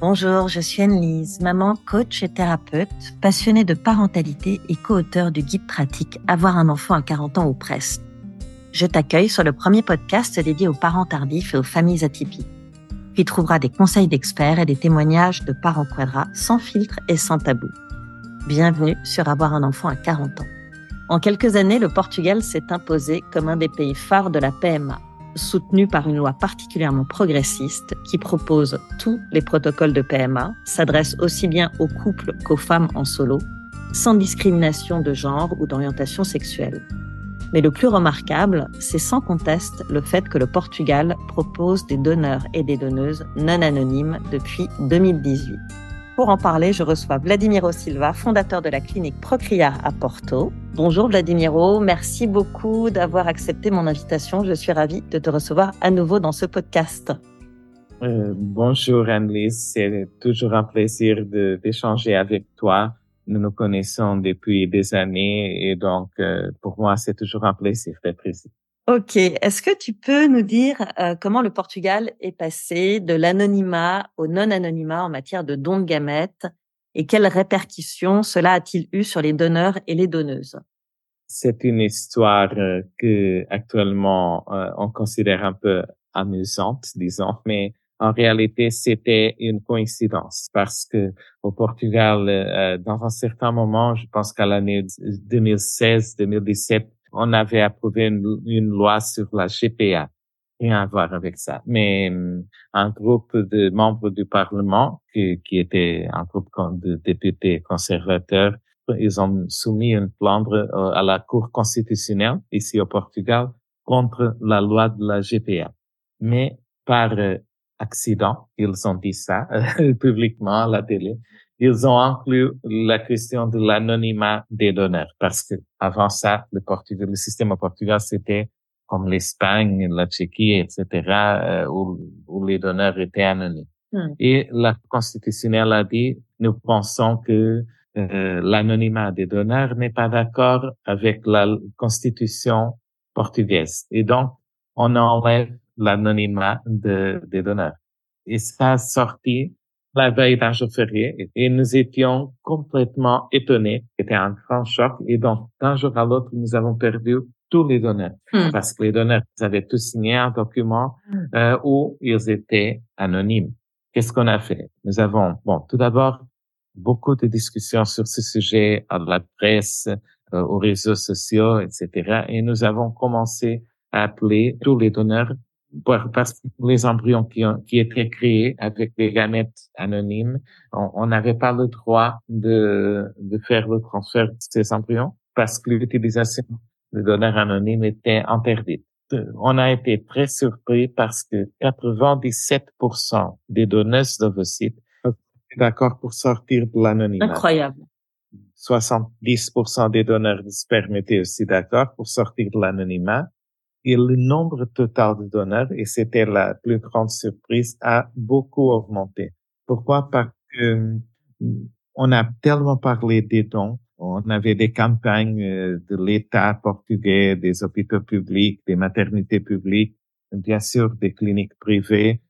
Bonjour, je suis Anne-Lise, maman, coach et thérapeute, passionnée de parentalité et co-auteur du guide pratique Avoir un enfant à 40 ans ou presque. Je t'accueille sur le premier podcast dédié aux parents tardifs et aux familles atypiques. Tu y trouveras des conseils d'experts et des témoignages de parents quadras sans filtre et sans tabou. Bienvenue sur Avoir un enfant à 40 ans. En quelques années, le Portugal s'est imposé comme un des pays phares de la PMA soutenu par une loi particulièrement progressiste qui propose tous les protocoles de PMA, s'adresse aussi bien aux couples qu'aux femmes en solo, sans discrimination de genre ou d'orientation sexuelle. Mais le plus remarquable, c'est sans conteste le fait que le Portugal propose des donneurs et des donneuses non anonymes depuis 2018. Pour en parler, je reçois Vladimiro Silva, fondateur de la clinique Procria à Porto. Bonjour Vladimiro, merci beaucoup d'avoir accepté mon invitation. Je suis ravie de te recevoir à nouveau dans ce podcast. Euh, bonjour Anne-Lise, c'est toujours un plaisir d'échanger avec toi. Nous nous connaissons depuis des années et donc euh, pour moi c'est toujours un plaisir d'être ici. Ok. Est-ce que tu peux nous dire euh, comment le Portugal est passé de l'anonymat au non-anonymat en matière de dons de gamètes et quelles répercussions cela a-t-il eu sur les donneurs et les donneuses? C'est une histoire euh, que actuellement euh, on considère un peu amusante, disons, mais en réalité c'était une coïncidence parce que au Portugal, dans un certain moment, je pense qu'à l'année 2016-2017 on avait approuvé une, loi sur la GPA. Rien à voir avec ça. Mais hum, un groupe de membres du Parlement, qui, qui était un groupe de députés conservateurs, ils ont soumis une plainte euh, à la Cour constitutionnelle ici au Portugal contre la loi de la GPA. Mais par euh, accident, ils ont dit ça publiquement à la télé, ils ont inclus la question de l'anonymat des donneurs parce que avant ça, le Portugal, le système au Portugal, c'était comme l'Espagne, la Tchéquie, etc., euh, où, où, les donneurs étaient anonymes. Hmm. Et la constitutionnelle a dit, nous pensons que euh, l'anonymat des donneurs n'est pas d'accord avec la constitution portugaise. Et donc, on enlève l'anonymat de, des donneurs. Et ça a sorti la veille d'un jour férié et nous étions complètement étonnés. C'était un grand choc et donc d'un jour à l'autre, nous avons perdu tous les donneurs hmm. parce que les donneurs avaient tous signé un document hmm. euh, où ils étaient anonymes. Qu'est-ce qu'on a fait? Nous avons, bon, tout d'abord, beaucoup de discussions sur ce sujet à la presse, euh, aux réseaux sociaux, etc. Et nous avons commencé à appeler tous les donneurs parce que les embryons qui, ont, qui étaient créés avec des gamètes anonymes, on n'avait pas le droit de, de faire le transfert de ces embryons parce que l'utilisation de donneurs anonymes était interdite. On a été très surpris parce que 97% des donneuses d'ovocytes étaient d'accord pour sortir de l'anonymat. Incroyable. 70% des donneurs de sperme étaient aussi d'accord pour sortir de l'anonymat et le nombre total de donneurs, et c'était la plus grande surprise, a beaucoup augmenté. Pourquoi? Parce que on a tellement parlé des dons. On avait des campagnes euh, de l'État portugais, des hôpitaux publics, des maternités publiques, bien sûr des cliniques privées.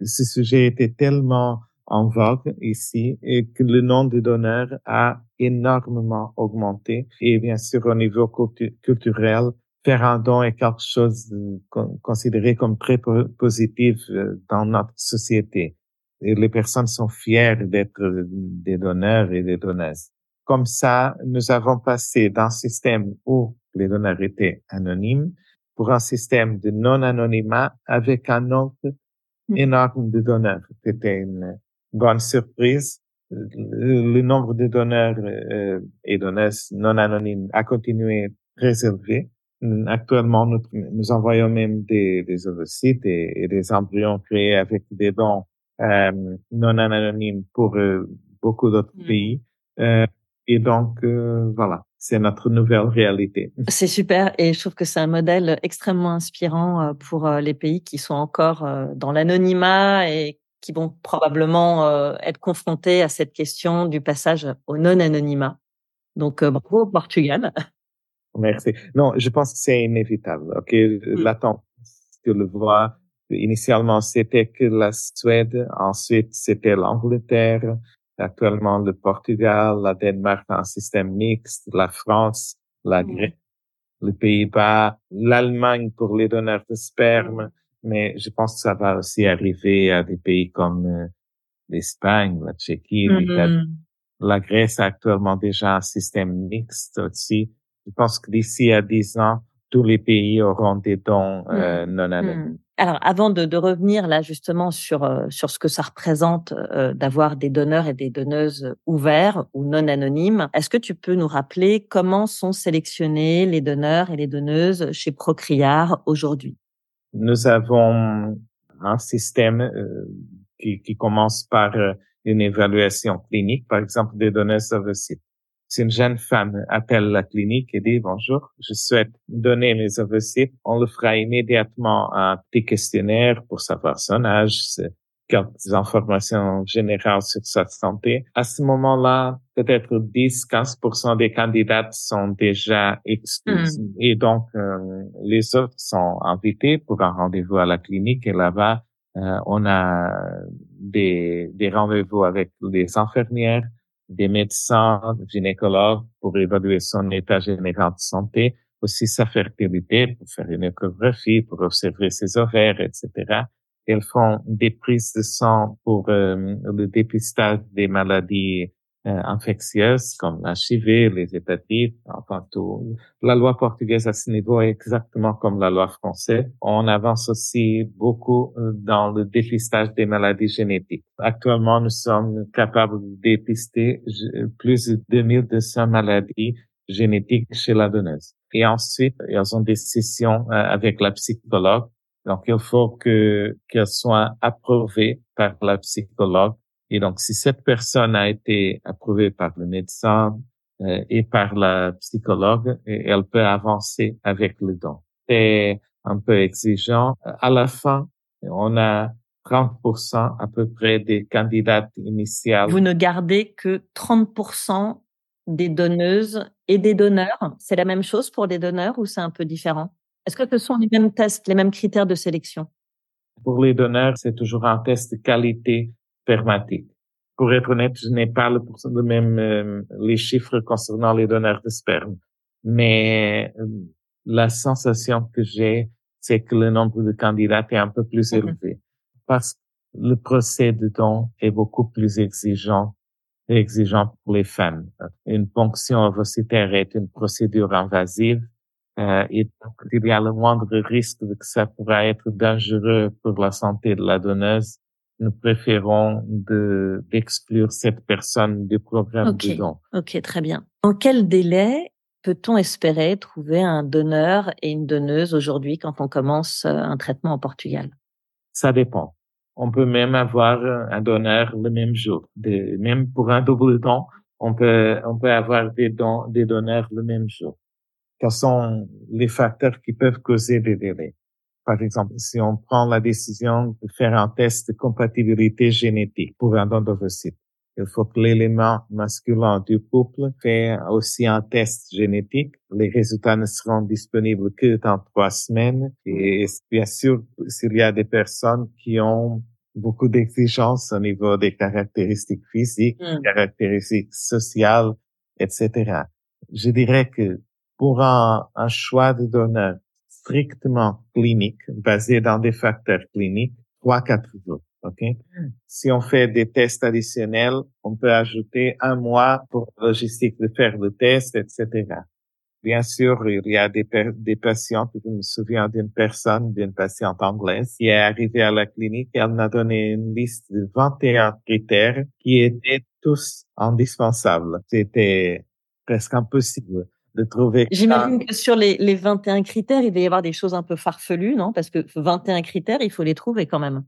Ce sujet était tellement en vogue ici que le nombre de donneurs a énormément augmenté. Et bien sûr, au niveau culturel, faire un don est quelque chose considéré comme très positif euh, dans notre société. Et les personnes sont fières d'être des donneurs et des donneuses. Comme ça, nous avons passé d'un système où les donneurs étaient anonymes pour un système de non-anonymat avec un nombre mm. énorme de donneurs. C'était une bonne surprise. Le nombre de donneurs euh, et donneuses non anonymes a continué très élevé. Actuellement, nous, nous envoyons même des, des ovocytes et, des embryons créés avec des dons euh, non anonymes pour euh, beaucoup d'autres mm. pays. Euh, et donc, euh, voilà, c'est notre nouvelle réalité. C'est super et je trouve que c'est un modèle extrêmement inspirant euh, pour les pays qui sont encore dans l'anonymat et qui vont probablement être confrontés à cette question du passage au non-anonymat. Donc, bravo au Portugal. Merci. Non, je pense que c'est inévitable. Ok, mm. la tendance, tu le vois, Initialement, c'était que la Suède, ensuite c'était l'Angleterre, actuellement le Portugal, la Danemark un système mixte, la France, la Grèce, les Pays-Bas, l'Allemagne pour les donneurs de sperme, mais je pense que ça va aussi arriver à des pays comme euh, l'Espagne, la Tchéquie, mm-hmm. La Grèce a actuellement déjà un système mixte aussi. Je pense que d'ici à 10 ans, tous les pays auront des dons euh, mm. non anonymes. Mm. Alors, avant de, de, revenir là justement sur euh, sur ce que ça représente euh, d'avoir des donneurs et des donneuses ouverts ou non anonymes, est-ce que tu peux nous rappeler comment sont sélectionnés les donneurs et les donneuses chez Procriar aujourd'hui? Nous avons un système euh, qui, qui, commence par une évaluation clinique, par exemple des donneuses ovocytes. Si une jeune femme appelle la clinique et dit bonjour, je souhaite donner mes ovocytes, on le fera immédiatement un petit questionnaire pour savoir son âge, quelques informations générales sur sa santé. À ce moment-là, peut-être 10-15% des candidates sont déjà exclues. Hmm. Et donc, euh, les autres sont invités pour un rendez-vous à la clinique et là-bas, euh, on a des, des rendez-vous avec les infirmières, des médecins gynécologues pour évaluer son état général de santé, aussi sa fertilité, pour faire une échographie, pour observer ses ovaires, etc. Elles font des prises de sang pour euh, le dépistage des maladies infectieuses comme l'HIV, les hépatites, enfin tout. La loi portugaise à ce niveau est exactement comme la loi française. On avance aussi beaucoup euh, dans le dépistage des maladies génétiques. Actuellement, nous sommes capables de dépister plus de 2200 maladies génétiques chez la donneuse. Et ensuite, ils ont des sessions euh, avec la psychologue. Donc, il faut que qu'elle soit approuvée par la psychologue et donc, si cette personne a été approuvée par le médecin euh, et par la psychologue, elle peut avancer avec le don. C'est un peu exigeant. À la fin, on a 30% à peu près des candidates initiales. Vous ne gardez que 30% des donneuses et des donneurs. C'est la même chose pour les donneurs ou c'est un peu différent? Est-ce que ce sont les mêmes tests, les mêmes critères de sélection? Pour les donneurs, c'est toujours un test de qualité Pour être honnête, je n'ai pas le, le même euh, les chiffres concernant les donneurs de sperme, mais euh, la sensation que j'ai, c'est que le nombre de candidats est un peu plus mm-hmm. élevé parce que le procès de don est beaucoup plus exigeant exigeant pour les femmes. Une ponction ovocytaire est une procédure invasive euh, et donc il y a le moindre risque que ça pourra être dangereux pour la santé de la donneuse nous préférons de, d'exclure cette personne du programme de don. Ok, très bien. En quel délai peut-on espérer trouver un donneur et une donneuse aujourd'hui quand on commence euh, un traitement au Portugal? Ça dépend. On peut même avoir un donneur le même jour. même pour un double don, on peut, on peut avoir des, dons, des donneurs le même jour. Quels sont les facteurs qui peuvent causer des délais? Par exemple, si on prend la décision de faire un test de compatibilité génétique pour un don d'ovocyte, il faut que l'élément masculin du couple fait aussi un test génétique. Les résultats ne seront disponibles que dans trois semaines. Et bien sûr, s'il y a des personnes qui ont beaucoup d'exigences au niveau des caractéristiques physiques, mm. caractéristiques sociales, etc. Je dirais que pour un, un choix de donneur strictement clinique, basé dans des facteurs cliniques, trois, quatre jours. OK? Si on fait des tests additionnels, on peut ajouter un mois pour la logistique de faire le test, etc. Bien sûr, il y a des, des patients, je me souviens d'une personne, d'une patiente anglaise, qui est arrivée à la clinique et elle m'a donné une liste de 21 critères qui étaient tous indispensables. C'était presque impossible de trouver. J'imagine que sur les, les 21 critères, il va y avoir des choses un peu farfelues, non? Parce que 21 critères, il faut les trouver quand même.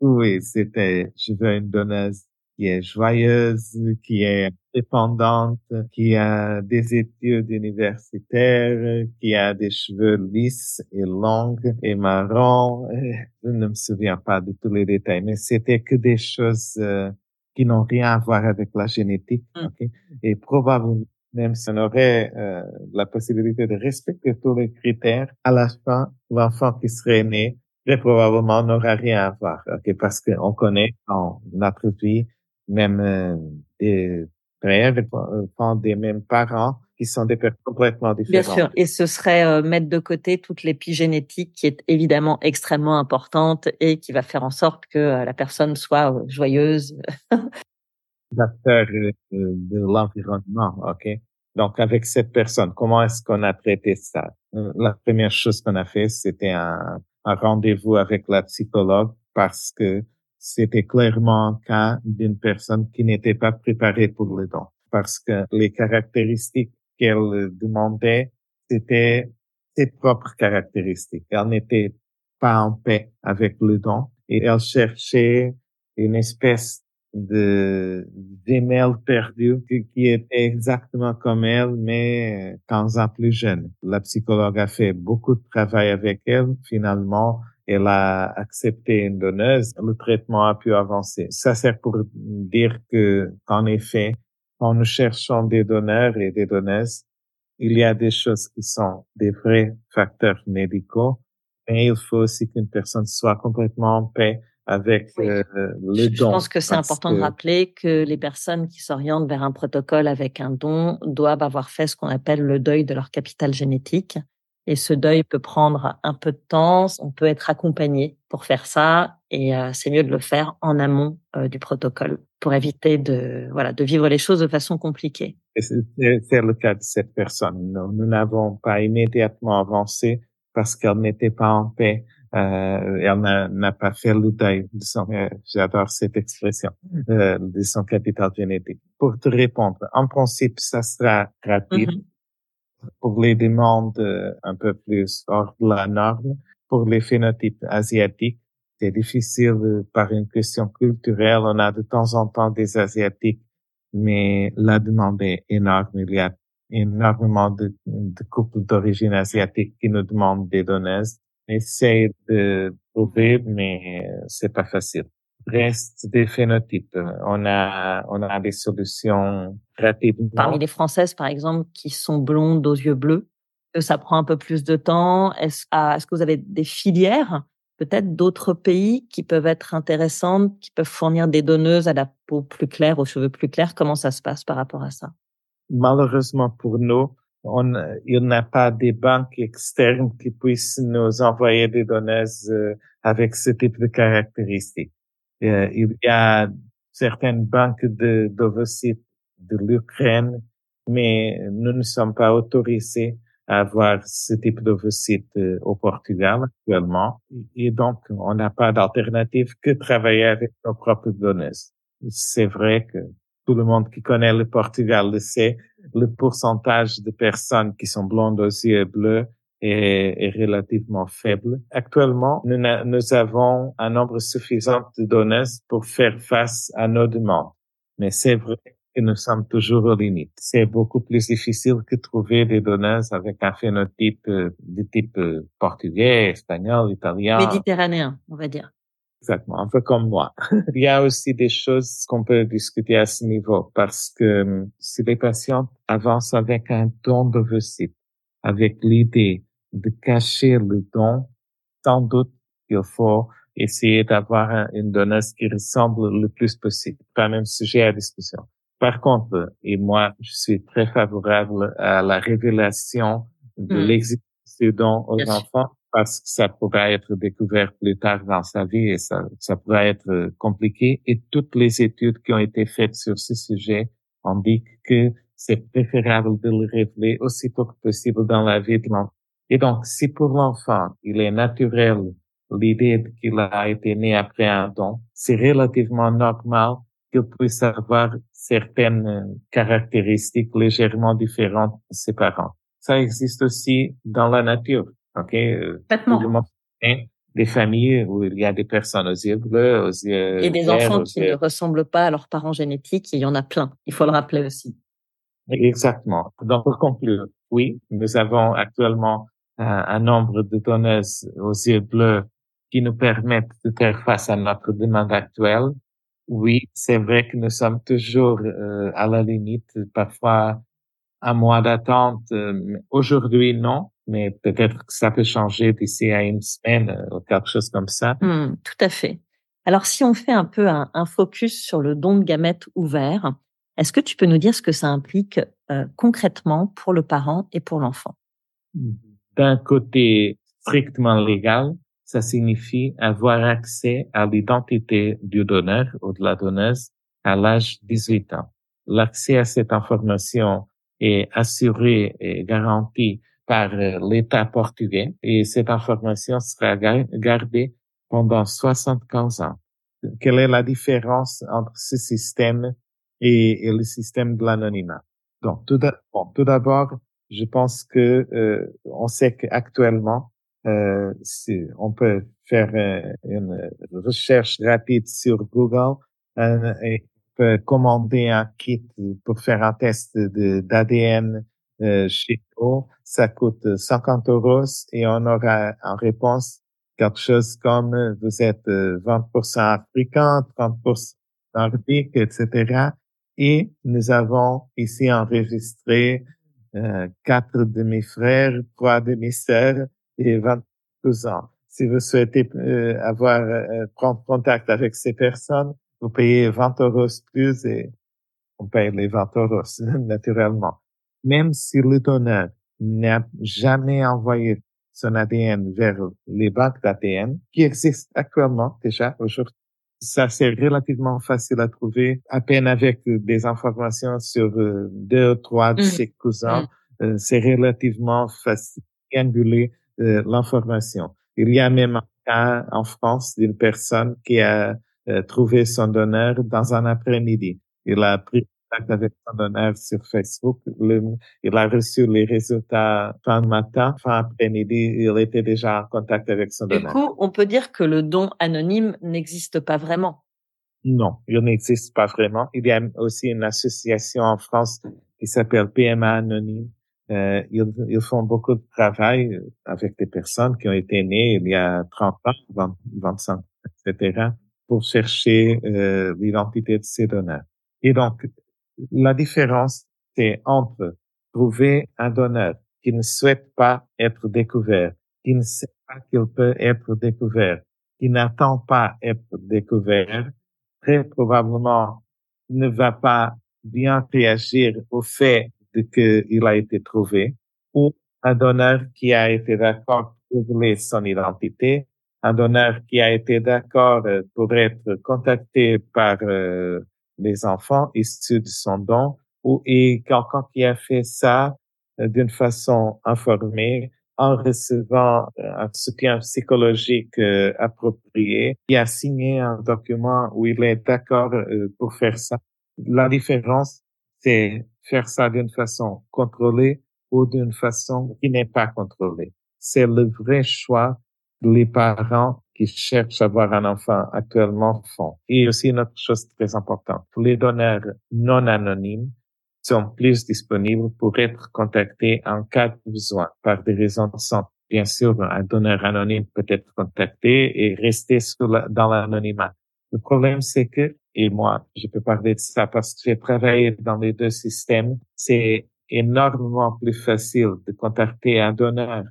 Oui, c'était, je veux une donneuse qui est joyeuse, qui est dépendante, qui a des études universitaires, qui a des cheveux lisses et longs et marrons. Je ne me souviens pas de tous les détails, mais c'était que des choses euh, qui n'ont rien à voir avec la génétique. Mmh. Et probablement même si on aurait euh, la possibilité de respecter tous les critères, à la fin, l'enfant qui serait né très probablement n'aura rien à voir, ok, parce qu'on connaît dans notre vie même euh, des frères, des mêmes parents qui sont des personnes complètement différentes. Bien sûr, et ce serait euh, mettre de côté toute l'épigénétique qui est évidemment extrêmement importante et qui va faire en sorte que euh, la personne soit euh, joyeuse. L'acteur de l'environnement, ok? Donc avec cette personne, comment est-ce qu'on a traité ça? La première chose qu'on a fait, c'était un, un rendez-vous avec la psychologue parce que c'était clairement un cas d'une personne qui n'était pas préparée pour le don parce que les caractéristiques qu'elle demandait, c'était ses propres caractéristiques. Elle n'était pas en paix avec le don et elle cherchait une espèce de d'email perdu qui, était exactement comme elle, mais 15 ans plus jeune. La psychologue a fait beaucoup de travail avec elle. Finalement, elle a accepté une donneuse. Le traitement a pu avancer. Ça sert pour dire que, en effet, quand nous cherchons des donneurs et des donneuses, il y a des choses qui sont des vrais facteurs médicaux, mais il faut aussi qu'une personne soit complètement en paix avec euh, le don. Je pense que c'est important de rappeler que les personnes qui s'orientent vers un protocole avec un don doivent avoir fait ce qu'on appelle le deuil de leur capital génétique. Et ce deuil peut prendre un peu de temps. On peut être accompagné pour faire ça, et euh, c'est mieux de le faire en amont euh, du protocole pour éviter de voilà de vivre les choses de façon compliquée. C'est le cas de cette personne. Nous n'avons pas immédiatement avancé parce qu'elle n'était pas en paix. Euh, elle n'a pas fait deuil de son, euh, j'adore cette expression, euh, de son capital génétique. Pour te répondre, en principe, ça sera rapide. Mm-hmm. Pour les demandes euh, un peu plus hors de la norme, pour les phénotypes asiatiques, c'est difficile par une question culturelle. On a de temps en temps des asiatiques, mais la demande est énorme. Il y a énormément de, de couples d'origine asiatique qui nous demandent des donneuses. Essaye de trouver, mais c'est pas facile. Reste des phénotypes. On a, on a des solutions rapidement. Parmi les Françaises, par exemple, qui sont blondes aux yeux bleus, ça prend un peu plus de temps? Est-ce, ah, est-ce que vous avez des filières, peut-être d'autres pays qui peuvent être intéressantes, qui peuvent fournir des donneuses à la peau plus claire, aux cheveux plus clairs? Comment ça se passe par rapport à ça? malheureusement pour nous, on, il n'y a pas des banques externes qui puissent nous envoyer des données euh, avec ce type de caractéristiques. Euh, il y a certaines banques de de l'Ukraine, mais nous ne sommes pas autorisés à avoir ce type d'ovocytes euh, au Portugal actuellement. Et donc, on n'a pas d'alternative que travailler avec nos propres données. C'est vrai que tout le monde qui connaît le Portugal le sait, le pourcentage de personnes qui sont blondes aux yeux bleus est, relativement faible. Actuellement, nous, avons un nombre suffisant de donneuses pour faire face à nos demandes. Mais c'est vrai que nous sommes toujours aux limites. C'est beaucoup plus difficile que trouver des donneuses avec un phénotype euh, de type euh, portugais, espagnol, italien. Méditerranéen, on va dire. Exactement, un peu comme moi. Il y a aussi des choses qu'on peut discuter à ce niveau parce que hum, si les patients avancent avec un don d'ovocyte, avec l'idée de cacher le don, sans doute il faut essayer d'avoir une donneuse qui ressemble le plus possible. Pas même sujet à discussion. Par contre, et moi, je suis très favorable à la révélation de mmh. l'existence du don aux enfants parce que ça pourrait être découvert plus tard dans sa vie et ça, ça pourrait être euh, compliqué. Et toutes les études qui ont été faites sur ce sujet indiquent que c'est préférable de le révéler aussi tôt que possible dans la vie de l'enfant. Et donc, si pour l'enfant, il est naturel l'idée qu'il a été né après un don, c'est relativement normal qu'il puisse avoir certaines caractéristiques légèrement différentes de ses parents. Ça existe aussi dans la nature. OK? Complètement. Des familles où il y a des personnes aux yeux bleus, aux yeux Et des enfants qui ne ressemblent pas à leurs parents génétiques, il y en a plein. Il faut le rappeler aussi. Exactement. Donc, pour conclure, oui, nous avons actuellement un, nombre de donneuses aux yeux bleus qui nous permettent de faire face à notre demande actuelle. Oui, c'est vrai que nous sommes toujours euh, à la limite, parfois un mois d'attente. Euh, aujourd'hui, non, mais peut-être que ça peut changer d'ici à une semaine euh, ou quelque chose comme ça. Mmh, tout à fait. Alors, si on fait un peu un, focus sur le don de gamètes ouvert, est-ce que tu peux nous dire ce que ça implique euh, concrètement pour le parent et pour l'enfant? D'un côté strictement légal, ça signifie avoir accès à l'identité du donneur ou de la donneuse à l'âge 18 ans. L'accès à cette information est assuré et garanti par euh, l'État portugais et cette information sera gardée pendant 75 ans. Quelle est la différence entre ce système et, le système de l'anonymat? Donc, tout d'abord, je pense que euh, on sait qu'actuellement, euh, on peut faire euh, une recherche rapide sur Google euh, et peut commander un kit pour faire un test d'ADN euh, chez nous. Ça coûte 50 euros et on aura en réponse quelque chose comme vous êtes 20% africain, 30% nordique, etc. Et nous avons ici enregistré euh, quatre demi-frères, trois demi-sœurs et 22 ans. Si vous souhaitez euh, avoir euh, prendre contact avec ces personnes, vous payez 20 euros plus et on paye les 20 euros naturellement. Même si le donneur n'a jamais envoyé son ADN vers les banques d'ADN qui existent actuellement déjà aujourd'hui. Ça, c'est relativement facile à trouver, à peine avec des informations sur euh, deux ou trois de mmh. ses cousins. Mmh. Euh, c'est relativement facile d'anguler euh, l'information. Il y a même un cas en France d'une personne qui a trouvé son donneur dans un après-midi. Il a pris avec son sur Facebook. il a reçu les résultats fin matin, fin après-midi, il était déjà en contact avec son. Du coup, on peut dire que le don anonyme n'existe pas vraiment. Non, il n'existe pas vraiment. Il y a aussi une association en France qui s'appelle PMA Anonyme. Euh, ils, ils, font beaucoup de travail avec des personnes qui ont été nées il y a 30 ans, 25, etc., pour chercher euh, l'identité de ces donneurs. Et donc, la différence, c'est entre trouver un donneur qui ne souhaite pas être découvert, qui ne sait pas qu'il peut être découvert, qui n'attend pas être découvert, très probablement ne va pas bien réagir au fait de qu'il a été trouvé, ou un donneur qui a été d'accord pour révéler son identité, un donneur qui a été d'accord pour être contacté par euh, les enfants issus de son don ou et quelqu'un qui a fait ça euh, d'une façon informée en recevant euh, un soutien psychologique euh, approprié, qui a signé un document où il est d'accord pour faire ça. La différence, c'est faire ça d'une façon contrôlée ou d'une façon qui n'est pas contrôlée. C'est le vrai choix les parents qui cherchent à avoir un enfant actuellement font. Et aussi une autre chose très importante, les donneurs non anonymes sont plus disponibles pour être contactés en cas de besoin par des raisons de santé. Bien sûr, un donneur anonyme peut être contacté et rester dans l'anonymat. Le problème, c'est que, et moi, je peux parler de ça parce que j'ai travaillé dans les deux systèmes, c'est énormément plus facile de contacter un donneur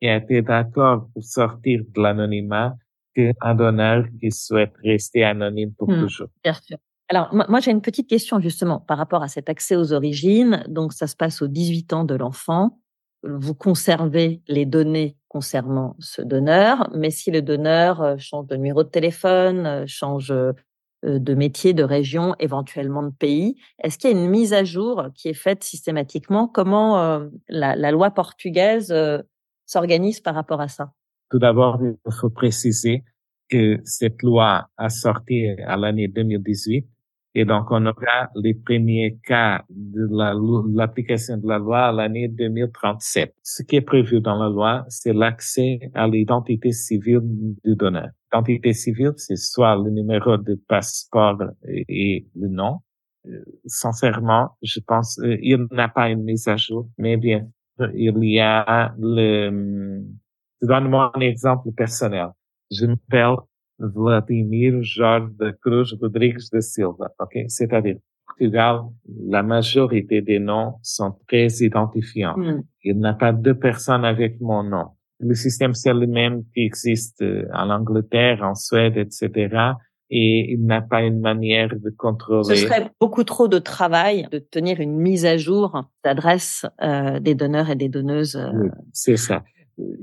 qui a été d'accord pour sortir de l'anonymat qu'un donneur qui souhaite rester anonyme pour hmm, toujours. Bien sûr. Alors, moi, j'ai une petite question justement par rapport à cet accès aux origines. Donc, ça se passe aux 18 ans de l'enfant. Vous conservez les données concernant ce donneur, mais si le donneur euh, change de numéro de téléphone, euh, change euh, de métier, de région, éventuellement de pays, est-ce qu'il y a une mise à jour qui est faite systématiquement? Comment la, la, loi portugaise s'organise par rapport à ça? Tout d'abord, il faut préciser que cette loi a sorti à l'année 2018 et donc on aura les premiers cas de l'application de la loi à l'année 2037. Ce qui est prévu dans la loi, c'est l'accès à l'identité civile du donneur. L'identité civile, c'est soit le numéro de passeport et le nom. Euh, sincèrement, je pense, euh, il n'a pas une mise à jour, mais bien il y a le, donne-moi un exemple personnel. Je m'appelle Vladimir Jorge de Cruz Rodrigues da Silva, ok? C'est-à-dire, Portugal, la majorité des noms sont très identifiants. Hmm. Il n'y a pas deux personnes avec mon nom. Le système, c'est le même qui existe euh, en Angleterre, en Suède, etc et il n'a pas une manière de contrôler. Ce serait beaucoup trop de travail de tenir une mise à jour d'adresse euh, des donneurs et des donneuses. Euh. c'est ça.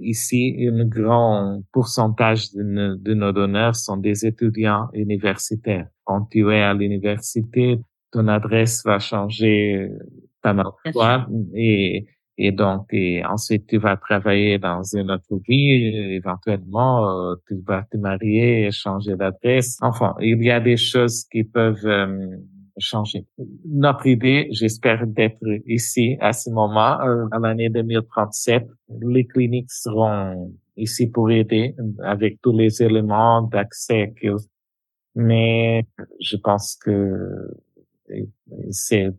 Ici, un grand pourcentage de, de, nos donneurs sont des étudiants universitaires. Quand tu es à l'université, ton adresse va changer pas mal de fois et et donc, et ensuite, tu vas travailler dans une autre vie. Éventuellement, euh, tu vas te marier et changer d'adresse. Enfin, il y a des choses qui peuvent euh, changer. Notre idée, j'espère d'être ici à ce moment, euh, à l'année 2037. Les cliniques seront ici pour aider avec tous les éléments d'accès. Mais je pense que c'est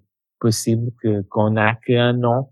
possible que qu'on a qu'un euh,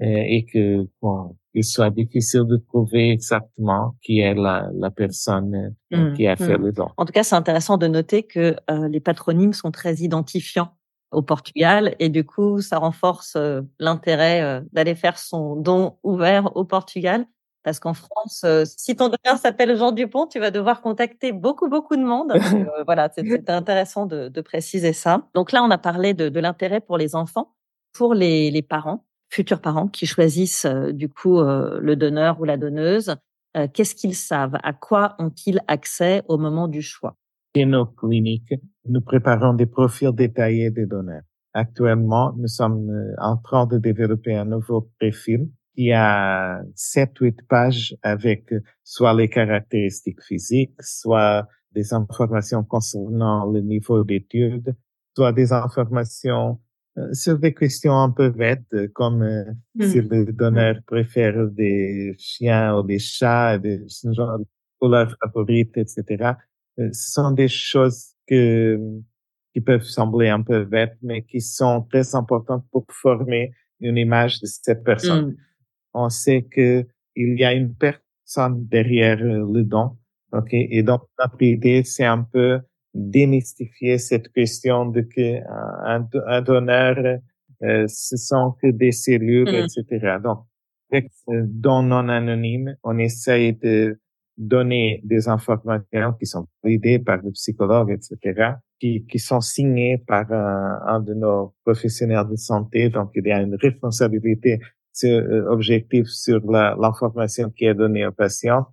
et que bon, il soit difficile de trouver exactement qui est la, la personne euh, mmh, qui a fait mmh. le don. En tout cas, c'est intéressant de noter que euh, les patronymes sont très identifiants au Portugal et du coup, ça renforce l'intérêt d'aller faire son don ouvert au Portugal. Parce qu'en France, si ton donneur s'appelle Jean Dupont, tu vas devoir contacter beaucoup, beaucoup de monde. voilà, c'est intéressant de, de, préciser ça. Donc là, on a parlé de, de l'intérêt pour les enfants, pour les, les parents futurs parents qui choisissent euh, du coup euh, le donneur ou la donneuse, euh, qu'est-ce qu'ils savent? À quoi ont-ils accès au moment du choix? Dans nos cliniques, nous préparons des profils détaillés des donneurs. Actuellement, nous sommes en train de développer un nouveau profil qui a 7-8 pages avec soit les caractéristiques physiques, soit des informations concernant le niveau d'études, soit des informations sur des questions un peu bêtes, euh, comme euh, si mmh. le donneur préfère des chiens ou des chats, des genre de couleurs favorites, etc. ce sont des choses que, qui peuvent sembler un peu bêtes, mais qui sont très importantes pour former une image de cette personne. Mmh. On sait que il y a une personne derrière le don, ok, et donc notre idée c'est un peu démystifier cette question de que un, un donneur, euh, ce sont que des cellules, mm. etc. Donc, avec don non anonyme, on essaye de donner des informations qui sont validées par le psychologue, etc., qui, qui sont signées par un, un, de nos professionnels de santé. Donc, il y a une responsabilité euh, objective sur l'information qui est donnée au patient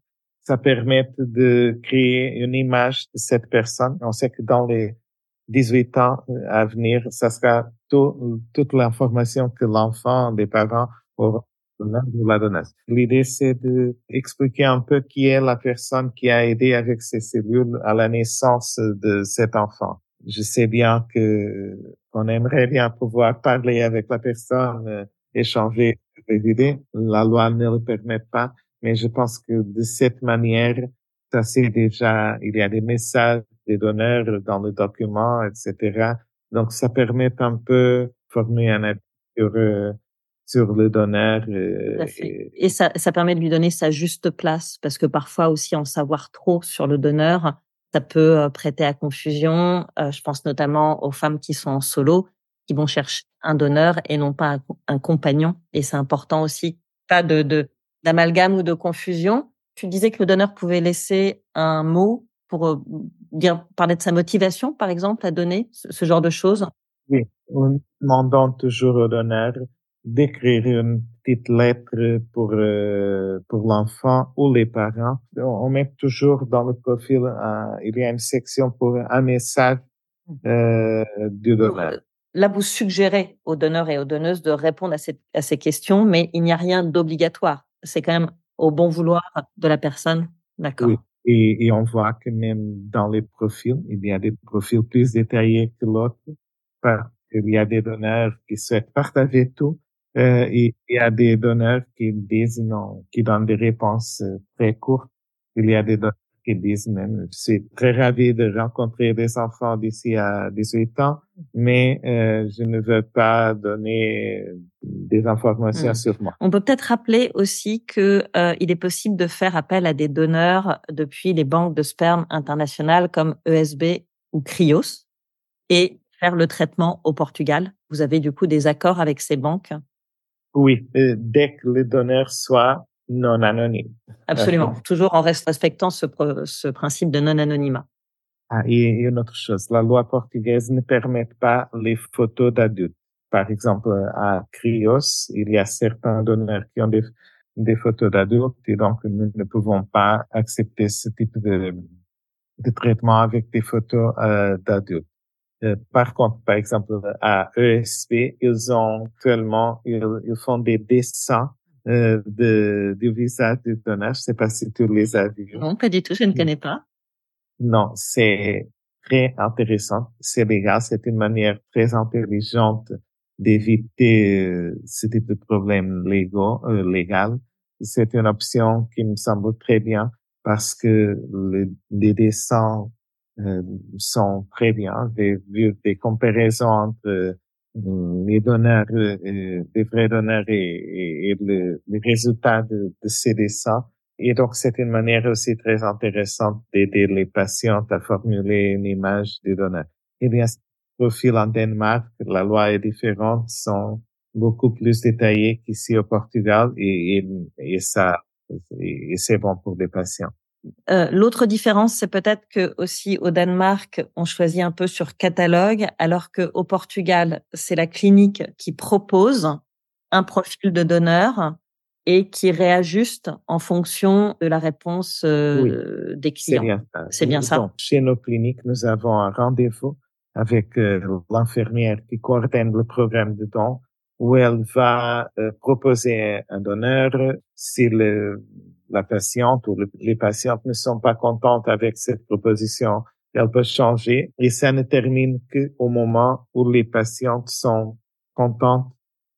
ça permet de créer une image de cette personne. On sait que dans les 18 ans à venir, ça sera tout, toute l'information que l'enfant des parents aura de la donneuse. L'idée, c'est de expliquer un peu qui est la personne qui a aidé avec ces cellules à la naissance de cet enfant. Je sais bien que on aimerait bien pouvoir parler avec la personne, euh, échanger des idées. La loi ne le permet pas, mais je pense que de cette manière, ça c'est déjà, il y a des messages des donneurs dans le document, etc. Donc, ça permet un peu former un avis sur, euh, sur le donneur. Euh, et, ça, ça permet de lui donner sa juste place, parce que parfois aussi en savoir trop sur le donneur, ça peut euh, prêter à confusion. je pense notamment aux femmes qui sont en solo, qui vont chercher un donneur et non pas un, un compagnon. Et c'est important aussi pas de, de d'amalgame ou de confusion. Tu disais que le donneur pouvait laisser un mot pour euh, dire parler de sa motivation, par exemple, à donner ce, genre de choses? Oui, en demandant toujours au donneur d'écrire une petite lettre pour euh, pour l'enfant ou les parents. On met toujours dans le profil, il y a une section pour un message euh, du donneur. Là, vous suggérez aux donneurs et aux donneuses de répondre à, cette, à ces questions, mais il n'y a rien d'obligatoire c'est quand même au bon vouloir de la personne. D'accord? Oui. Et, et, on voit que même dans les profils, il y a des profils plus détaillés que l'autre. Il y a des donneurs qui souhaitent partager tout. Euh, et il y a des donneurs qui disent non, qui donnent des réponses euh, très courtes. Il y a des donneurs même, je suis très ravi de rencontrer des enfants d'ici à 18 ans, mais euh, je ne veux pas donner des informations mmh. sur moi. On peut peut-être rappeler aussi que euh, il est possible de faire appel à des donneurs depuis les banques de sperme internationales comme ESB ou Cryos. Et faire le traitement au Portugal Vous avez du coup des accords avec ces banques? Oui, euh, dès que le donneur soit non anonyme. Absolument, toujours en respectant ce, ce principe de non-anonymat. Ah, et, une autre chose, la loi portugaise ne permet pas les photos d'adultes. Par exemple, à Crios, il y a certains donneurs qui ont des, des photos d'adultes et donc nous ne pouvons pas accepter ce type de, de traitement avec des photos euh, d'adultes. Euh, par contre, par exemple, à ESP, ils ont actuellement, ils, ils font des dessins euh, de, du visage du donneur. Je sais pas si tu les as vus. Non, pas du tout, je ne connais pas. Non, c'est très intéressant. C'est légal, c'est une manière très intelligente d'éviter euh, ce type de problème légaux, euh, légal. C'est une option qui me semble très bien parce que les dessins euh, sont très bien. J'ai vu des comparaisons entre les donneurs, euh, les vrais donneurs et, et, le, les résultats de, de, ces dessins. Et donc, c'est une manière aussi très intéressante d'aider les patients à formuler une image du donneur. Eh bien, profil en Danemark, la loi est différente, sont beaucoup plus détaillés qu'ici au Portugal et, et, et ça, et c'est bon pour les patients. Euh, L'autre différence, c'est peut-être que aussi au Danemark, on choisit un peu sur catalogue, alors que au Portugal, c'est la clinique qui propose un profil de donneur et qui réajuste en fonction de la réponse euh, des clients. C'est bien ça. chez nos cliniques, nous avons un rendez-vous avec euh, l'infirmière qui coordonne le programme de don où elle va euh, proposer un donneur si le, la patiente ou les patientes ne sont pas contentes avec cette proposition. Elle peut changer et ça ne termine qu'au moment où les patientes sont contentes,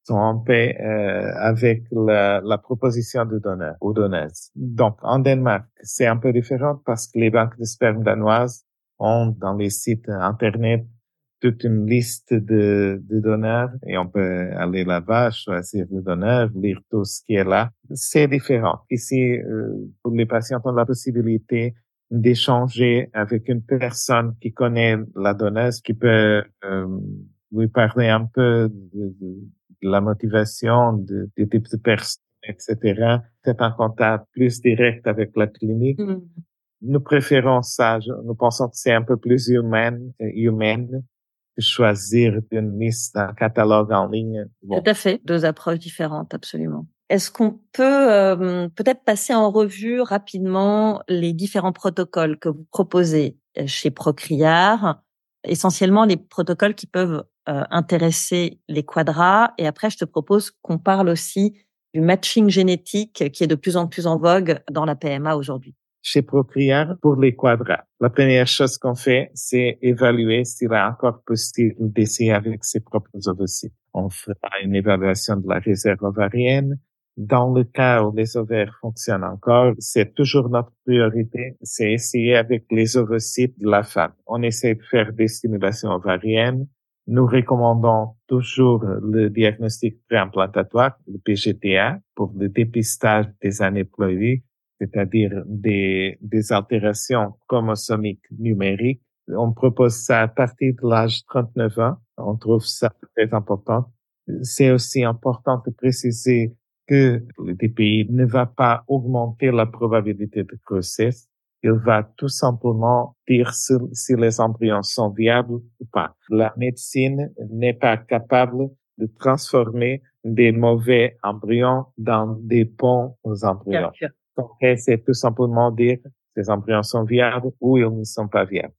sont en paix euh, avec la, la, proposition de donneur ou donneuse. Donc, en Danemark, c'est un peu différent parce que les banques de sperme danoises ont dans les sites Internet toute une liste de, de donneurs et on peut aller là-bas, choisir le donneur, lire tout ce qui est là. C'est différent. Ici, euh, pour les patients, on a la possibilité d'échanger avec une personne qui connaît la donneuse, qui peut euh, lui parler un peu de, la motivation, de, du type de personne, etc. C'est un contact plus direct avec la clinique. Mm. Nous préférons ça. Nous pensons que c'est un peu plus humain, humaine choisir une liste, un catalogue en ligne. Tout à fait, deux approches différentes, absolument. Est-ce qu'on peut euh, peut-être passer en revue rapidement les différents protocoles que vous proposez euh, chez Procriar, essentiellement les protocoles qui peuvent euh, intéresser les quadras, et après je te propose qu'on parle aussi du matching génétique qui est de plus en plus en vogue dans la PMA aujourd'hui chez Procriar pour les quadras. La première chose qu'on fait, c'est évaluer s'il est encore possible d'essayer avec ses propres ovocytes. On fera une évaluation de la réserve ovarienne. Dans le cas où les ovaires fonctionnent encore, c'est toujours notre priorité, c'est essayer avec les ovocytes de la femme. On essaie de faire des stimulations ovariennes. Nous recommandons toujours le diagnostic préimplantatoire, le PGTA, pour le dépistage des anéuploïdies c'est-à-dire des, des altérations chromosomiques numériques. On propose ça à partir de l'âge 39 ans. On trouve ça très important. C'est aussi important de préciser que le DPI ne va pas augmenter la probabilité de grossesse. Il va tout simplement dire si, si les embryons sont viables ou pas. La médecine n'est pas capable de transformer des mauvais embryons dans des bons embryons c'est tout simplement dire ces embryons sont viables ou ils ne sont pas viables.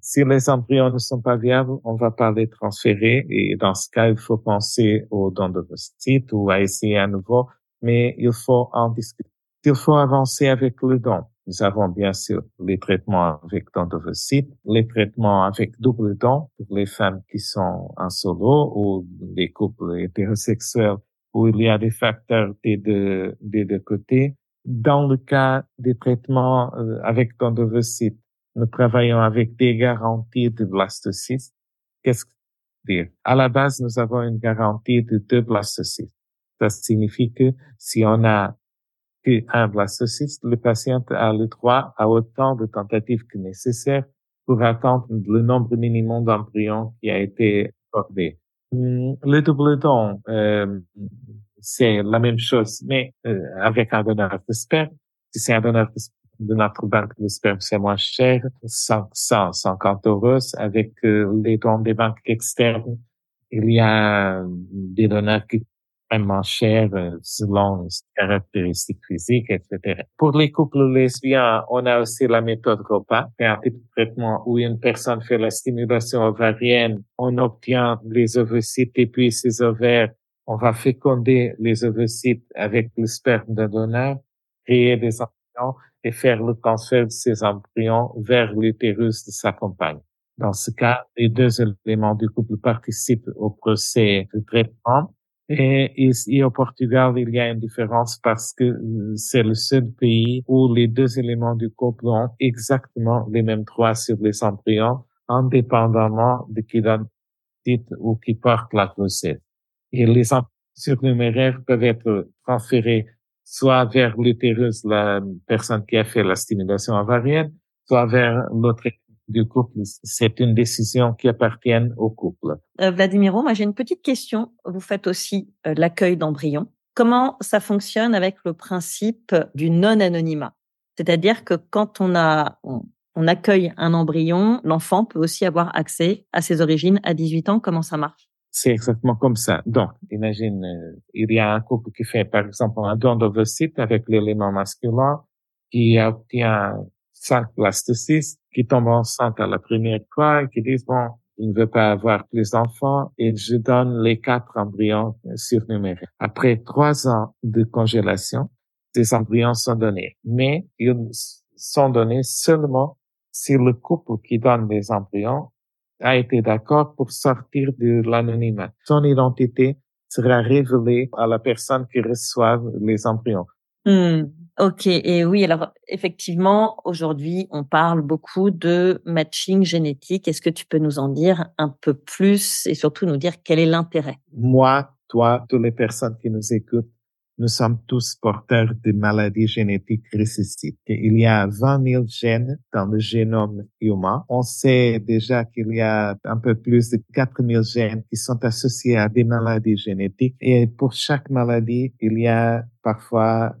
Si les embryons ne sont pas viables, on va pas les transférer et dans ce cas, il faut penser au don de sites ou à essayer à nouveau, mais il faut en discuter. Il faut avancer avec le don. Nous avons bien sûr les traitements avec don de les traitements avec double don pour les femmes qui sont en solo ou les couples hétérosexuels où il y a des facteurs des deux, des deux côtés dans le cas des traitements euh, avec d'endovocytes, nous travaillons avec des garanties de blastocytes. Qu'est-ce que dire? À la base, nous avons une garantie de deux blastocytes. Ça signifie que si on a qu'un blastocyste, le patient a le droit à autant de tentatives que nécessaire pour atteindre le nombre minimum d'embryons qui a été accordé. Hum, le double don, euh, c'est la même chose, mais euh, avec un donneur de sperme. Si c'est un donneur de, notre banque de sperme, c'est moins cher, 150 euros. Avec euh, les dons des banques externes, il y a des donneurs qui vraiment cher euh, selon ses caractéristiques physiques, etc. Pour les couples lesbiens, on a aussi la méthode ROPA, un type de traitement où une personne fait la stimulation ovarienne, on obtient les ovocytes et puis ces ovaires, on va féconder les ovocytes avec le sperme d'un donneur, créer des embryons et faire le transfert de ces embryons vers l'utérus de sa compagne. Dans ce cas, les deux éléments du couple participent au procès de traitement et ici au Portugal, il y a une différence parce que euh, c'est le seul pays où les deux éléments du couple ont exactement les mêmes droits sur les embryons, indépendamment de qui donne titre ou qui porte la grossesse. Et les surnuméraires peuvent être transférés soit vers l'utérus, la personne qui a fait la stimulation ovarienne, soit vers l'autre du couple. C'est une décision qui appartient au couple. Euh, Vladimiro, moi j'ai une petite question. Vous faites aussi euh, l'accueil d'embryons. Comment ça fonctionne avec le principe du non-anonymat? C'est-à-dire que quand on a on, accueille un embryon, l'enfant peut aussi avoir accès à ses origines à 18 ans. Comment ça marche? C'est exactement comme ça. Donc, imagine, euh, il y a un couple qui fait, par exemple, un don d'ovocyte avec l'élément masculin, qui obtient cinq blastocytes qui tombent enceintes à la première fois et qui disent, bon, je ne veux pas avoir plus d'enfants et je donne les quatre embryons surnuméraires. Après trois ans de congélation, ces embryons sont donnés, mais ils sont donnés seulement si le couple qui donne les embryons a été d'accord pour sortir de l'anonymat. Son identité sera révélée à la personne qui reçoit les embryons. Hmm. Ok, et oui, alors effectivement, aujourd'hui, on parle beaucoup de matching génétique. Est-ce que tu peux nous en dire un peu plus et surtout nous dire quel est l'intérêt? Moi, toi, toutes les personnes qui nous écoutent, nous sommes tous porteurs de maladies génétiques récessives. Il y a 20 000 gènes dans le génome humain. On sait déjà qu'il y a un peu plus de 4 000 gènes qui sont associés à des maladies génétiques. Et pour chaque maladie, il y a parfois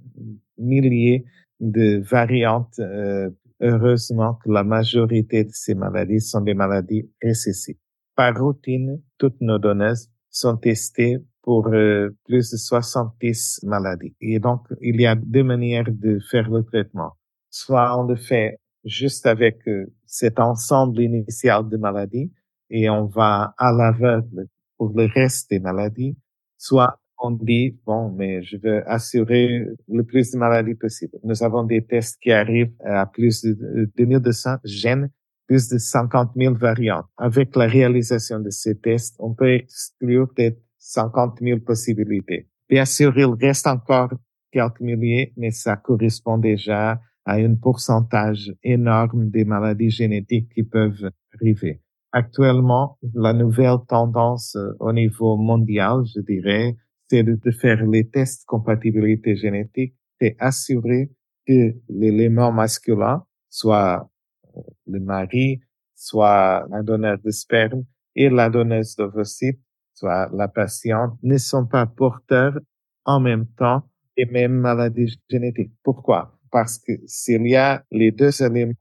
milliers de variantes. Euh, heureusement que la majorité de ces maladies sont des maladies récessives. Par routine, toutes nos données sont testées pour euh, plus de 70 maladies. Et donc, il y a deux manières de faire le traitement. Soit on le fait juste avec euh, cet ensemble initial de maladies et on va à l'aveugle pour le reste des maladies, soit on dit, bon, mais je veux assurer le plus de maladies possible. Nous avons des tests qui arrivent à plus de 2200 gènes, plus de 50 000 variantes. Avec la réalisation de ces tests, on peut exclure peut-être 50 000 possibilités. Bien sûr, il reste encore quelques milliers, mais ça correspond déjà à un pourcentage énorme des maladies génétiques qui peuvent arriver. Actuellement, la nouvelle tendance euh, au niveau mondial, je dirais, c'est de faire les tests compatibilité génétique et assurer que l'élément masculin, soit euh, le mari, soit la donneur de sperme et la donneuse d'ovocytes, soit la patiente, ne sont pas porteurs en même temps des mêmes maladies génétiques. Pourquoi? Parce que s'il y a les deux éléments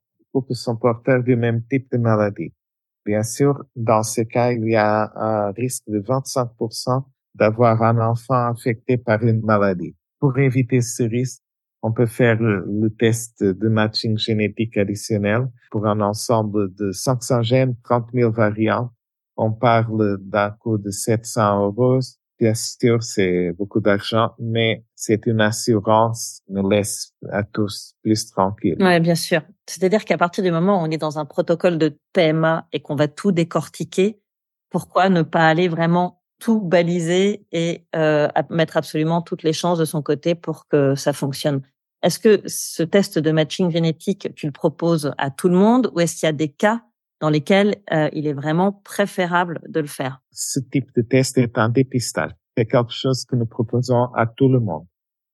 qui sont porteurs du même type de maladie, bien sûr, dans ce cas, il y a un risque de 25% d'avoir un enfant affecté par une maladie. Pour éviter ce risque, on peut faire le, test de matching génétique additionnel pour un ensemble de 500 gènes, 30 000 variantes. On parle d'un coût de 700 euros. Bien sûr, c'est beaucoup d'argent, mais c'est une assurance qui nous laisse à tous plus tranquilles. Oui, bien sûr. C'est-à-dire qu'à partir du moment où on est dans un protocole de PMA et qu'on va tout décortiquer, pourquoi ne pas aller vraiment tout baliser et euh, mettre absolument toutes les chances de son côté pour que ça fonctionne? Est-ce que ce test de matching génétique, tu le proposes à tout le monde ou est-ce qu'il y a des cas dans lesquels euh, il est vraiment préférable de le faire Ce type de test est un dépistage. C'est quelque chose que nous proposons à tout le monde.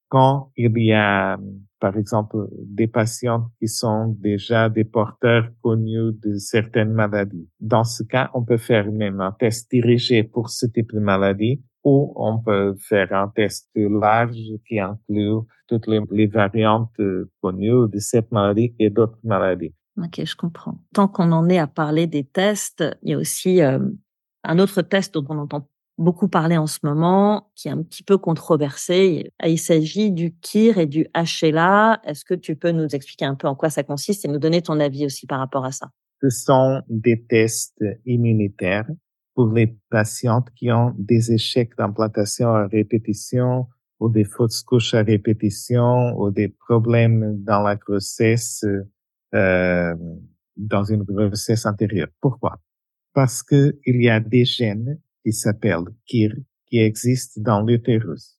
quand il y a, par exemple, des patients qui sont déjà des porteurs connus de certaines maladies. Dans ce cas, on peut faire même un test dirigé pour ce type de maladie ou on peut faire un test large qui inclut toutes les, variantes connues de cette maladie et d'autres maladies. Ok, je comprends. Tant qu'on en est à parler des tests, il y a aussi euh, un autre test dont on entend beaucoup parler en ce moment, qui est un petit peu controversé. Il s'agit du KIR et du HLA. Est-ce que tu peux nous expliquer un peu en quoi ça consiste et nous donner ton avis aussi par rapport à ça? Ce sont des tests immunitaires pour les patientes qui ont des échecs d'implantation à répétition ou des fausses couches à répétition ou des problèmes dans la grossesse, euh, dans une grossesse antérieure. Pourquoi? Parce que il y a des gènes qui s'appelle KIR, qui existe dans l'utérus.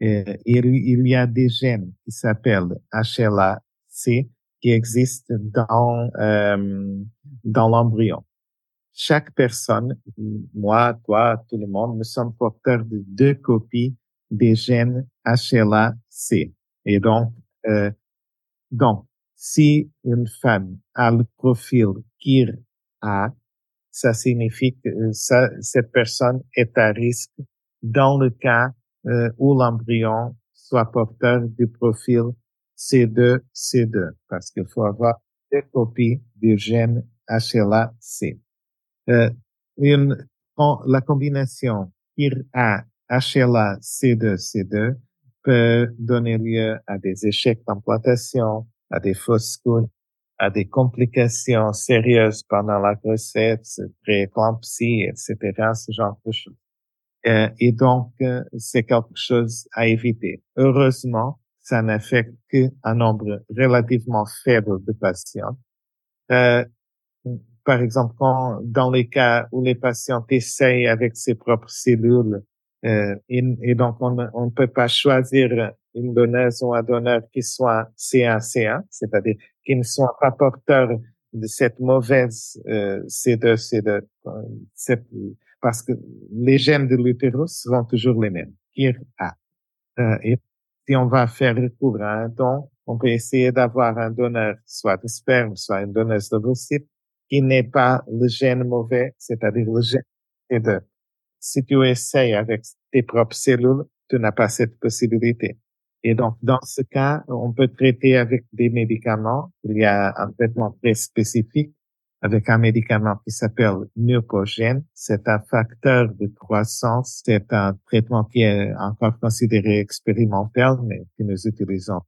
Et il y a des gènes qui s'appellent HLA-C qui existent dans, euh, dans l'embryon. Chaque personne, moi, toi, tout le monde, nous sommes porteurs de deux copies des gènes HLA-C. Et donc, euh, donc, si une femme a le profil KIR-A, ça signifie que euh, ça, cette personne est à risque dans le cas euh, où l'embryon soit porteur du profil C2, C2, parce qu'il faut avoir deux copies du gène HLA-C. Euh, une, la combinaison IRA, HLA, C2, C2 peut donner lieu à des échecs d'implantation, à des fausses couches, à des complications sérieuses pendant la grossesse, prééclampsie, etc., ce genre de choses. Euh, et donc, euh, c'est quelque chose à éviter. Heureusement, ça n'affecte qu'un nombre relativement faible de patients. Euh, par exemple, quand, dans les cas où les patients essayent avec ses propres cellules, euh, et, et, donc on ne peut pas choisir une donneuse ou un donneur qui soit C1-C1, c'est-à-dire qui ne soit pas porteur de cette mauvaise euh, C2, C2, cette, parce que les gènes de l'utérus seront toujours les mêmes, KIR-A. Euh, et si on va faire recours à un don, on peut essayer d'avoir un donneur, soit de sperme, soit une donneuse d'ovocytes, qui n'est pas le gène mauvais, c'est-à-dire le gène C2. Si tu essayes avec tes propres cellules, tu n'as pas cette possibilité. Et donc, dans ce cas, on peut traiter avec des médicaments. Il y a un traitement très spécifique avec un médicament qui s'appelle Neupogène. C'est un facteur de croissance. C'est un traitement qui est encore considéré expérimental, mais que nous utilisons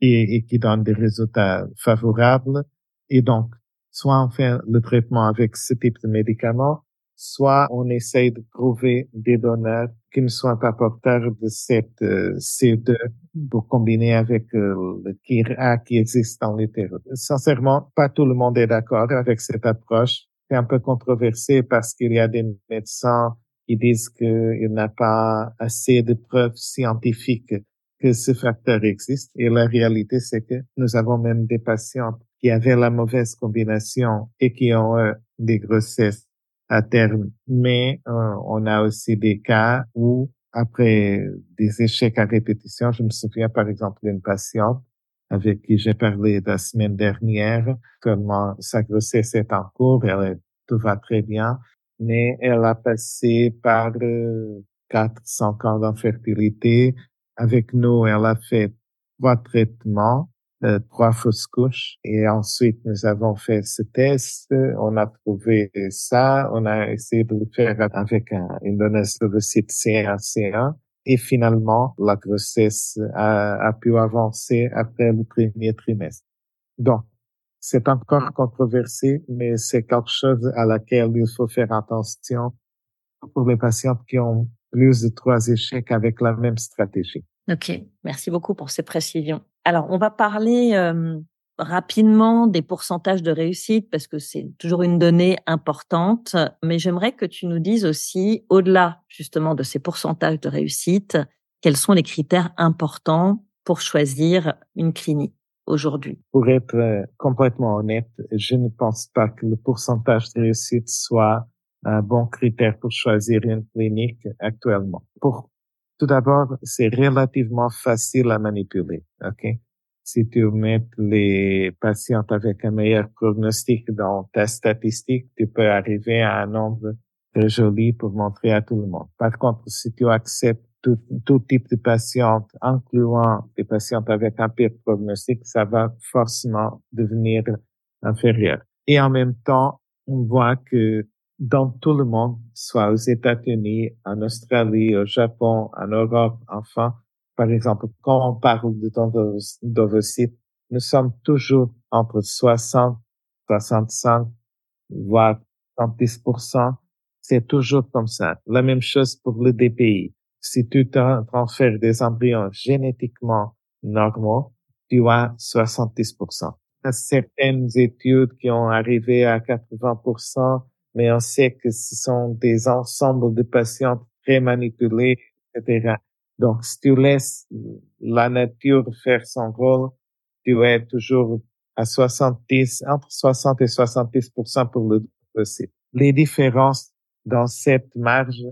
et, et qui donne des résultats favorables. Et donc, soit on fait le traitement avec ce type de médicament, soit on essaye de trouver des donneurs qui ne soient pas porteurs de cette euh, C2 pour combiner avec euh, le KIRA qui existe dans l'utérus. Sincèrement, pas tout le monde est d'accord avec cette approche. C'est un peu controversé parce qu'il y a des médecins qui disent qu'il n'y a pas assez de preuves scientifiques que ce facteur existe. Et la réalité, c'est que nous avons même des patients qui avaient la mauvaise combinaison et qui ont eu des grossesses à terme. Mais euh, on a aussi des cas où, après des échecs à répétition, je me souviens par exemple d'une patiente avec qui j'ai parlé la semaine dernière, comment sa grossesse est en cours, elle, tout va très bien, mais elle a passé par euh, quatre, cinq ans d'infertilité. Avec nous, elle a fait trois traitements euh, trois fausses couches. Et ensuite, nous avons fait ce test. On a trouvé ça. On a essayé de le faire avec un, une donneuse site C1C1. Et finalement, la grossesse a, a pu avancer après le premier trimestre. Donc, c'est encore controversé, mais c'est quelque chose à laquelle il faut faire attention pour les patients qui ont plus de trois échecs avec la même stratégie. Ok, merci beaucoup pour ces précisions. Alors, on va parler rapidement des pourcentages de réussite parce que c'est toujours une donnée importante, mais j'aimerais que tu nous dises aussi, au-delà justement de ces pourcentages de réussite, quels sont les critères importants pour choisir une clinique aujourd'hui? Pour être euh, complètement honnête, je ne pense pas que le pourcentage de réussite soit un bon critère pour choisir une clinique actuellement. Tout d'abord, c'est relativement facile à manipuler. OK? Si tu mets les patients avec un meilleur prognostic dans ta statistique, tu peux arriver à un nombre très joli pour montrer à tout le monde. Par contre, si tu acceptes tout, type de patients, incluant des patients avec un pire prognostic, ça va forcément devenir inférieur. Et en même temps, on voit que dans tout le monde, soit aux États-Unis, en Australie, au Japon, en Europe, enfin, par exemple, quand on parle de d'ovocytes, nous sommes toujours entre 60, 65, voire 70%. C'est toujours comme ça. La même chose pour le DPI. Si tu transfères des embryons génétiquement normaux, tu as 70%. Il y a certaines études qui ont arrivé à 80%, mais on sait que ce sont des ensembles de patients très manipulés, etc. Donc, si tu laisses la nature faire son rôle, tu es toujours à 70, entre 60 et 70% pour le dossier. Les différences dans cette marge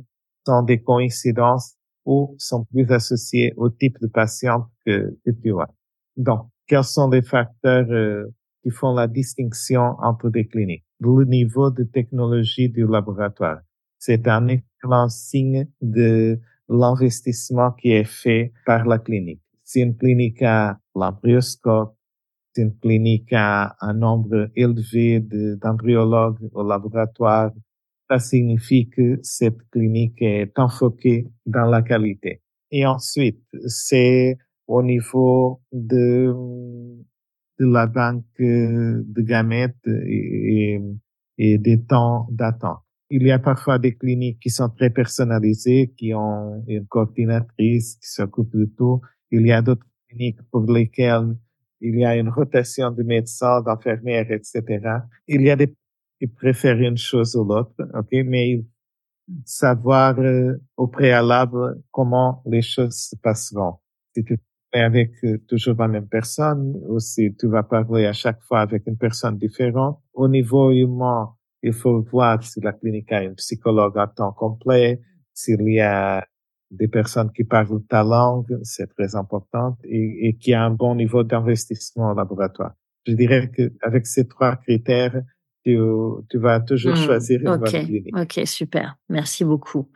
sont des coïncidences ou sont plus associées au type de patient que, que tu as. Donc, quels sont les facteurs euh, qui font la distinction entre des cliniques? Le niveau de technologie du laboratoire. C'est un excellent signe de l'investissement qui est fait par la clinique. Si une clinique a l'embryoscope, si une clinique a un nombre élevé d'embryologues au laboratoire, ça signifie que cette clinique est enfoquée dans la qualité. Et ensuite, c'est au niveau de, de la banque de gamètes et, des temps d'attente. Il y a parfois des cliniques qui sont très personnalisées, qui ont une coordinatrice qui s'occupe de tout. Il y a d'autres cliniques pour lesquelles il y a une rotation de médecins, d'infirmières, etc. Il y a des qui préfèrent une chose ou l'autre, ok, mais savoir euh, au préalable comment les choses se passeront. Fais avec euh, toujours la même personne ou si tu vas parler à chaque fois avec une personne différente, au niveau humain, il faut voir si la clinique a un psychologue à temps complet, s'il y a des personnes qui parlent ta langue, c'est très important, et, et qui a un bon niveau d'investissement au laboratoire. Je dirais que avec ces trois critères, tu, tu vas toujours hmm, choisir une bonne clinique. Ok, super. Merci beaucoup.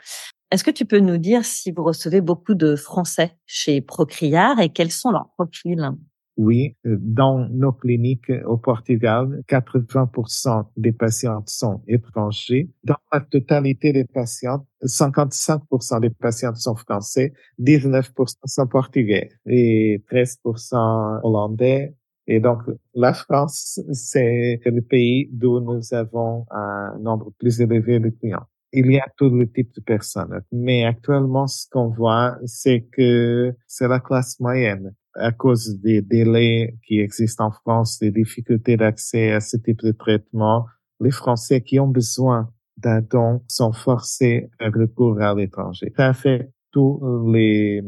Est-ce que tu peux nous dire si vous recevez beaucoup de Français chez Procriar et quels sont leurs profils? Oui, euh, dans nos cliniques au Portugal, 80% des patients sont étrangers. Dans la totalité des patients, 55% des patients sont français, 19% sont portugais et 13% hollandais. Et donc, la France, c'est le pays d'où nous avons un nombre plus élevé de clients il y a tout le type de personnes. Mais actuellement, ce qu'on voit, c'est que c'est la classe moyenne à cause des délais qui existent en France, des difficultés d'accès à ce type de traitement, les Français qui ont besoin d'un don sont forcés à recourir à l'étranger. Ça fait tous les,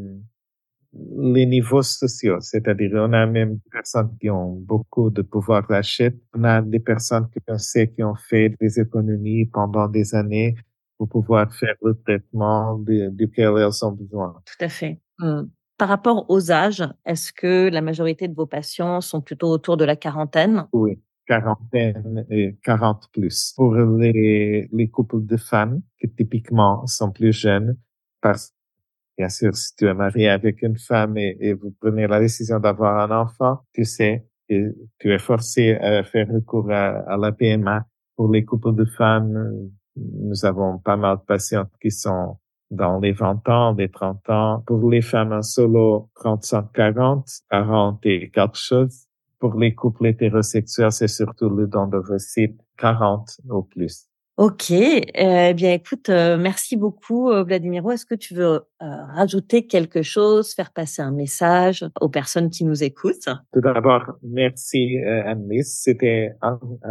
les niveaux sociaux, c'est-à-dire on a même des personnes qui ont beaucoup de pouvoir d'achat, on a des personnes qui ont fait des économies pendant des années pour pouvoir faire le traitement duquel elles ont besoin. Tout à fait. Mmh. Par rapport aux âges, est-ce que la majorité de vos patients sont plutôt autour de la quarantaine? Oui, quarantaine et 40 plus. Pour les, les couples de femmes qui typiquement sont plus jeunes, parce bien sûr, si tu es marié avec une femme et, et vous prenez la décision d'avoir un enfant, tu sais tu es forcé à faire recours à, à la PMA. Pour les couples de femmes, nous avons pas mal de patients qui sont dans les 20 ans, les 30 ans. Pour les femmes en solo, 35-40, 40 et quelque chose. Pour les couples hétérosexuels, c'est surtout le don de recite 40 ou plus. Ok, eh bien écoute, euh, merci beaucoup euh, Vladimiro. Est-ce que tu veux euh, rajouter quelque chose, faire passer un message aux personnes qui nous écoutent? Tout d'abord, merci Anne-Lise. C'était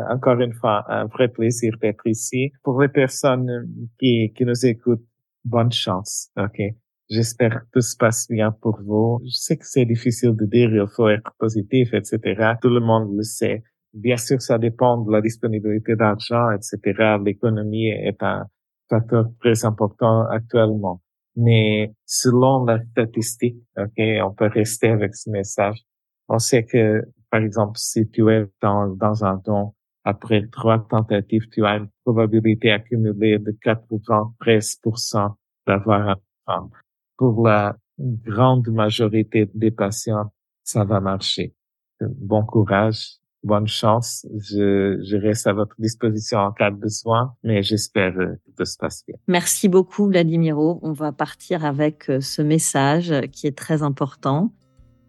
encore une fois un vrai plaisir d'être ici. Pour les personnes qui, qui nous écoutent, bonne chance. OK? J'espère que tout se passe bien pour vous. Je sais que c'est difficile de dire, il faut être positif, etc. Tout le monde le sait. Bien sûr, ça dépend de la disponibilité d'argent, etc. L'économie est un facteur très important actuellement. Mais selon la statistique, ok, on peut rester avec ce message. On sait que, par exemple, si tu es dans, un don, après trois tentatives, tu as une probabilité accumulée de 93% d'avoir un enfant. Pour la grande majorité des patients, ça va marcher. Bon courage bonne chance. Je, je reste à votre disposition en cas de besoin, mais j'espère que tout se passe bien. Merci beaucoup, Vladimiro. On va partir avec euh, ce message qui est très important.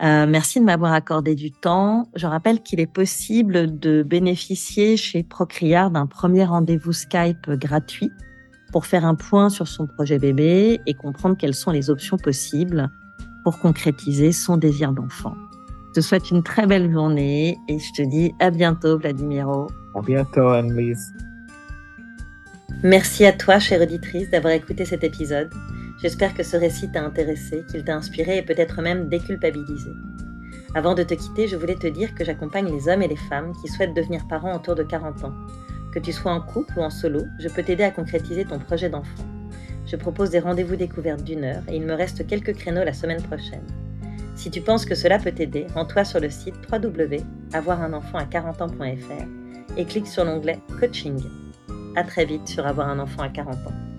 Euh, merci de m'avoir accordé du temps. Je rappelle qu'il est possible de bénéficier chez Procriard d'un premier rendez-vous Skype gratuit pour faire un point sur son projet bébé et comprendre quelles sont les options possibles pour concrétiser son désir d'enfant. Je te souhaite une très belle journée et je te dis à bientôt, Vladimiro. À bientôt, Anne-Lise. Merci à toi, chère auditrice, d'avoir écouté cet épisode. J'espère que ce récit t'a intéressé, qu'il t'a inspiré et peut-être même déculpabilisé. Avant de te quitter, je voulais te dire que j'accompagne les hommes et les femmes qui souhaitent devenir parents autour de 40 ans. Que tu sois en couple ou en solo, je peux t'aider à concrétiser ton projet d'enfant. Je propose des rendez-vous découvertes d'une heure et il me reste quelques créneaux la semaine prochaine. Si tu penses que cela peut t'aider, rends-toi sur le site www.avoirunenfant 40 ans.fr et clique sur l'onglet Coaching. À très vite sur Avoir un enfant à 40 ans.